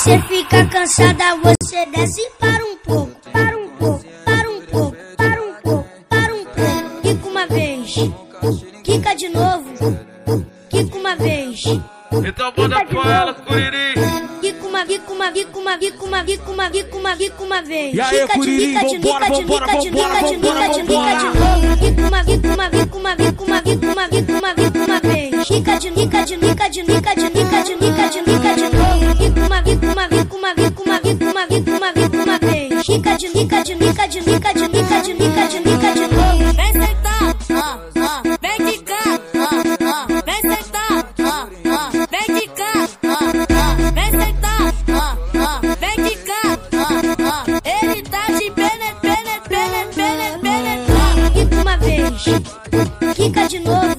você fica cansada, você desce para um pouco, para um pouco, para um pouco, para um pouco, para um pouco. Quica uma vez, quica de novo, quica uma vez. Então bota com ela, Curirim. Quica uma, quica uma, quica uma, quica uma, quica uma, quica uma, quica uma vez. E aí, Quica de Curirim, nica, de vambora, de vambora, de vambora, de vambora, de vambora. de. Quica uma, quica uma, quica uma, quica uma, quica uma, quica uma, quica uma vez. Quica de nica, de nica, de nica, de nica, de nica, de nica, de. Quica Rica de nica de nica de nica de nica de nica de nica de novo. Vem sentar, vem quicar, ó, vem sentar, vem quicar, ó, vem sentar, vem quicar, ó. Ele tá de pene, pene, pene, pene, pene, pene. Quica uma vez, quica de novo.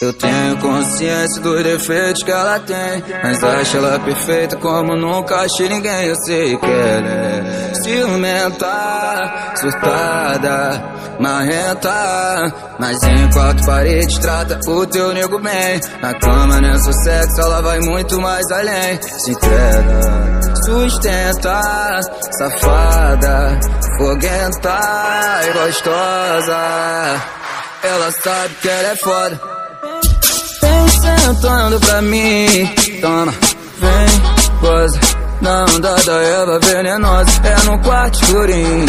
Eu tenho consciência dos defeitos que ela tem Mas acho ela perfeita como nunca achei ninguém. Eu sei que ela é ciumenta, surtada, marrenta Mas em quatro paredes trata o teu nego bem. Na cama nessa sexo ela vai muito mais além. Se entrega, sustenta, safada, foguenta e gostosa. Ela sabe que ela é foda Vem sentando pra mim, toma, vem, goza Na onda da Eva venenosa, é no quarto escurinho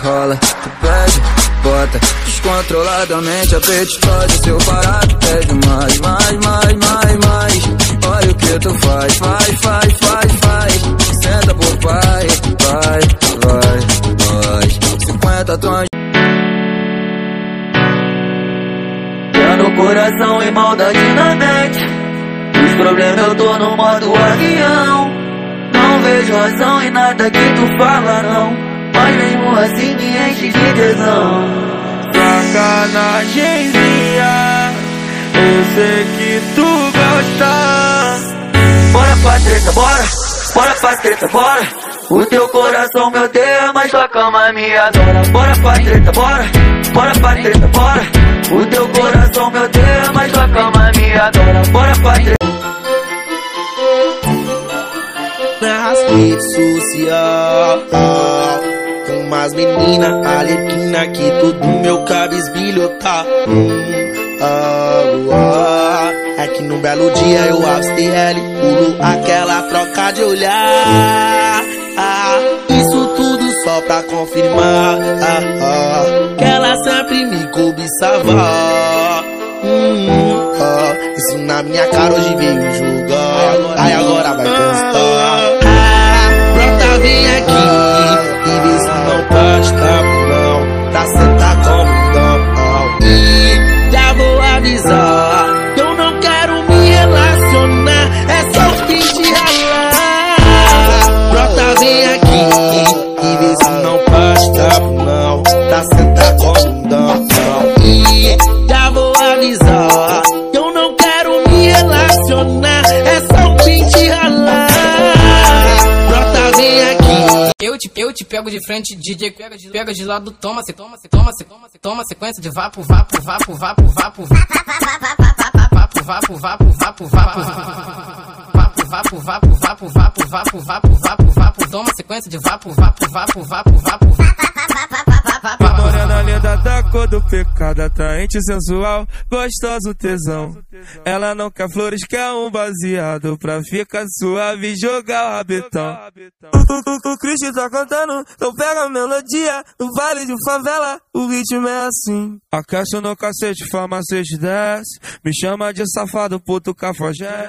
Rola, tu pede, bota descontroladamente apetitosa Seu parado pede mais, mais, mais, mais, mais. Olha o que tu faz, faz, faz, faz, faz. Senta pro pai, vai, vai, nós. 50 tons. Coração e maldade Os problemas eu tô no modo avião Não vejo razão em nada que tu fala não. Mas mesmo assim me enche de tesão. Sacanagemzinha, eu sei que tu gosta. Bora pra treta, bora. Bora pra treta, bora. O teu coração me odeia, mas tua cama me adora. Bora pra treta, bora. Bora pra treta, bora. O teu coração me odeia, mas tua cama me adora. Bora pra treta nas redes sociais. Com umas meninas alequina que tudo meu cabisbilho tá. Hum, ah, ah. É que num belo dia eu avistei ela e pulo aquela troca de olhar. Ah, isso tudo só pra confirmar que ela sempre me cobiçava. Hum, isso na minha cara hoje veio julgar. Aí agora vai constar. Te, pego de frente, DJ pega de, pega de lado, toma, se toma, se toma, se toma, se toma, sequência de vapo, vapo, vapo, vapo, vapo, vapo, vapo, vapo, vapo, vapo, vapo, vapo, vapo, vapo, vapo, vapo, vapo, vapo, vapo, toma sequência de vapo, vapo, vapo, vapo, vapo, Morena linda da cor do pecado, atraente sensual, gostoso tesão. Ela não quer flores, quer um baseado pra ficar suave e jogar o rabetão. O, o, Cristo tá cantando, então pega a melodia. No vale de favela, o ritmo é assim. Aquece no cacete, farmacete desce. Me chama de safado, puto cafajé.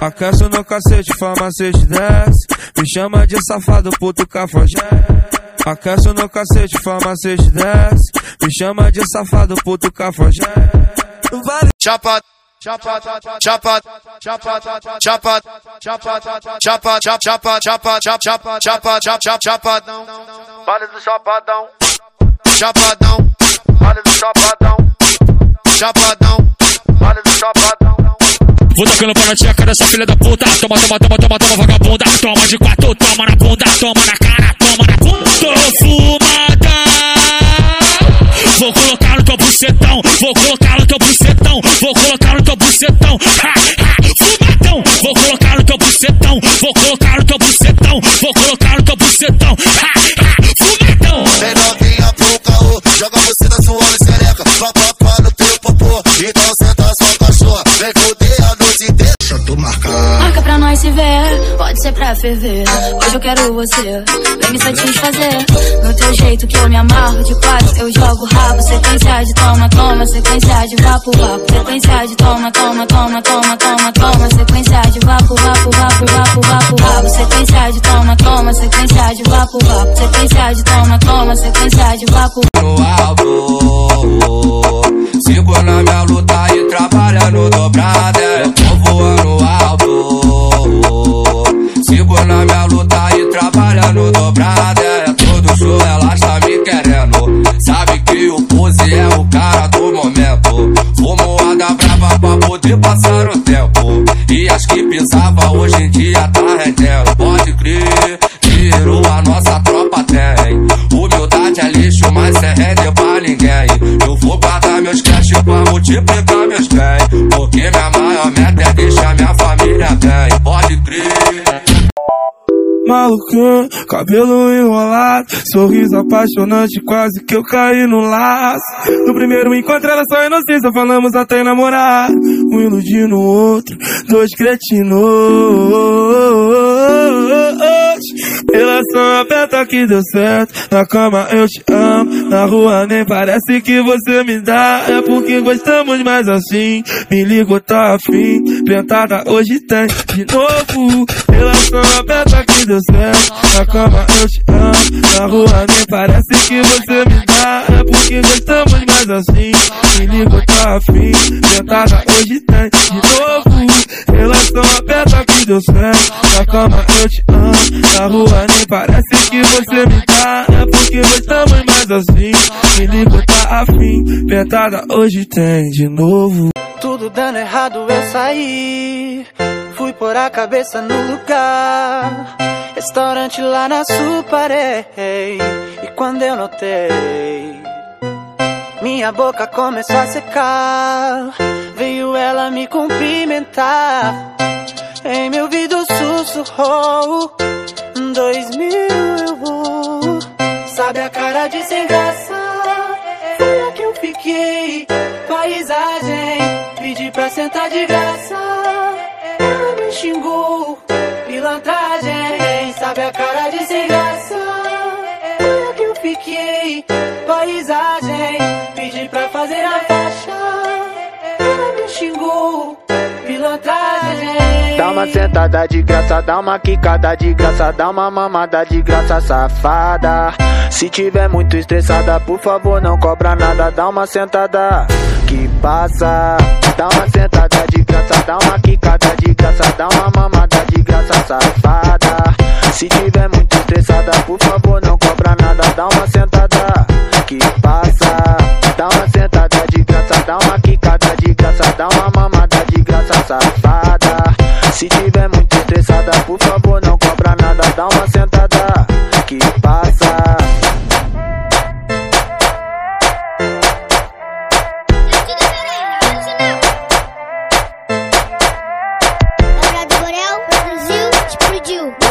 Aquece no cacete, farmacete desce. Me chama de safado, puto cafajé. Aquece no cacete, farmacete desce. Me chama de safado, puto cafajé. Vale. Chapa, chapa, chapa, chapa, chapa, chapa, chapa, chapa, chapa, chapa, chapa, chapa, chapa, chapa, chapadão. Vale do chapadão. Chapadão. Vale do chapadão. Chapadão. Vale do chapadão. Vou tocando pra tcheca dessa filha da puta. Toma, toma, toma, toma, toma, vagabunda. Toma de quatro, toma na bunda, toma na cara. Tô fumada. Vou colocar no teu bucetão, vou colocar no teu bucetão, vou colocar no teu bucetão. Ha, ha, fumadão. Vou colocar no teu bucetão, vou colocar no teu bucetão, vou colocar no teu bucetão. Ha, ha, fumadão. Vem novinha pro caô, joga você da sua ser pra ferver. Hoje eu quero você, vem me satisfazer. No teu jeito que eu me amarro, de quatro eu jogo rabo. Sequência de toma, toma, sequência de vapo, vapo. Sequência de toma, toma, toma, toma, toma, toma. Sequência de vapo, vapo, vapo, vapo, vapo, vapo. Sequência de toma, toma, sequência de vapo, vapo. Sequência de toma, toma, sequência de vapo. no alto. Sigo na minha luta e trabalhando dobrada. Pisava hoje em dia tá rendendo. Malucão, cabelo enrolado, sorriso apaixonante, quase que eu caí no laço. No primeiro encontro era só inocência, falamos até namorar. Um iludindo o outro, dois cretinos. Relação aberta que deu certo, na cama eu te amo, na rua nem parece que você me dá. É porque gostamos mais assim, me ligo, tá afim, pentada hoje tem de novo. Relação aberta que deu certo, na cama eu te amo, na rua nem parece que você me dá. É porque gostamos mais assim, me ligo, tá afim, pentada hoje tem de novo. Relação aberta que deu certo, na cama eu te amo, na rua nem parece que você me dá. É porque gostamos mais assim, me ligo, tá afim, pentada hoje tem de novo. Tudo dando errado eu saí. Fui pôr a cabeça no lugar. Restaurante lá na Suparei. E quando eu notei, minha boca começou a secar. Veio ela me cumprimentar. Em meu ouvido sussurrou: Dois mil eu vou. Sabe a cara de sem graça? Foi que eu fiquei. Paisagem, pedi pra sentar de graça. Ela me xingou, pilantragem. Sabe a cara de sem graça? Foi que eu fiquei. Dá uma sentada de graça, dá uma quicada de graça, dá uma mamada de graça, safada. Se tiver muito estressada, por favor, não cobra nada, dá uma sentada que passa. Dá uma sentada de graça, dá uma quicada de graça, dá uma mamada de graça, safada. Se tiver muito estressada, por favor, não cobra nada, dá uma sentada que passa. Dá uma sentada de graça, dá uma Se tiver muito estressada, por favor,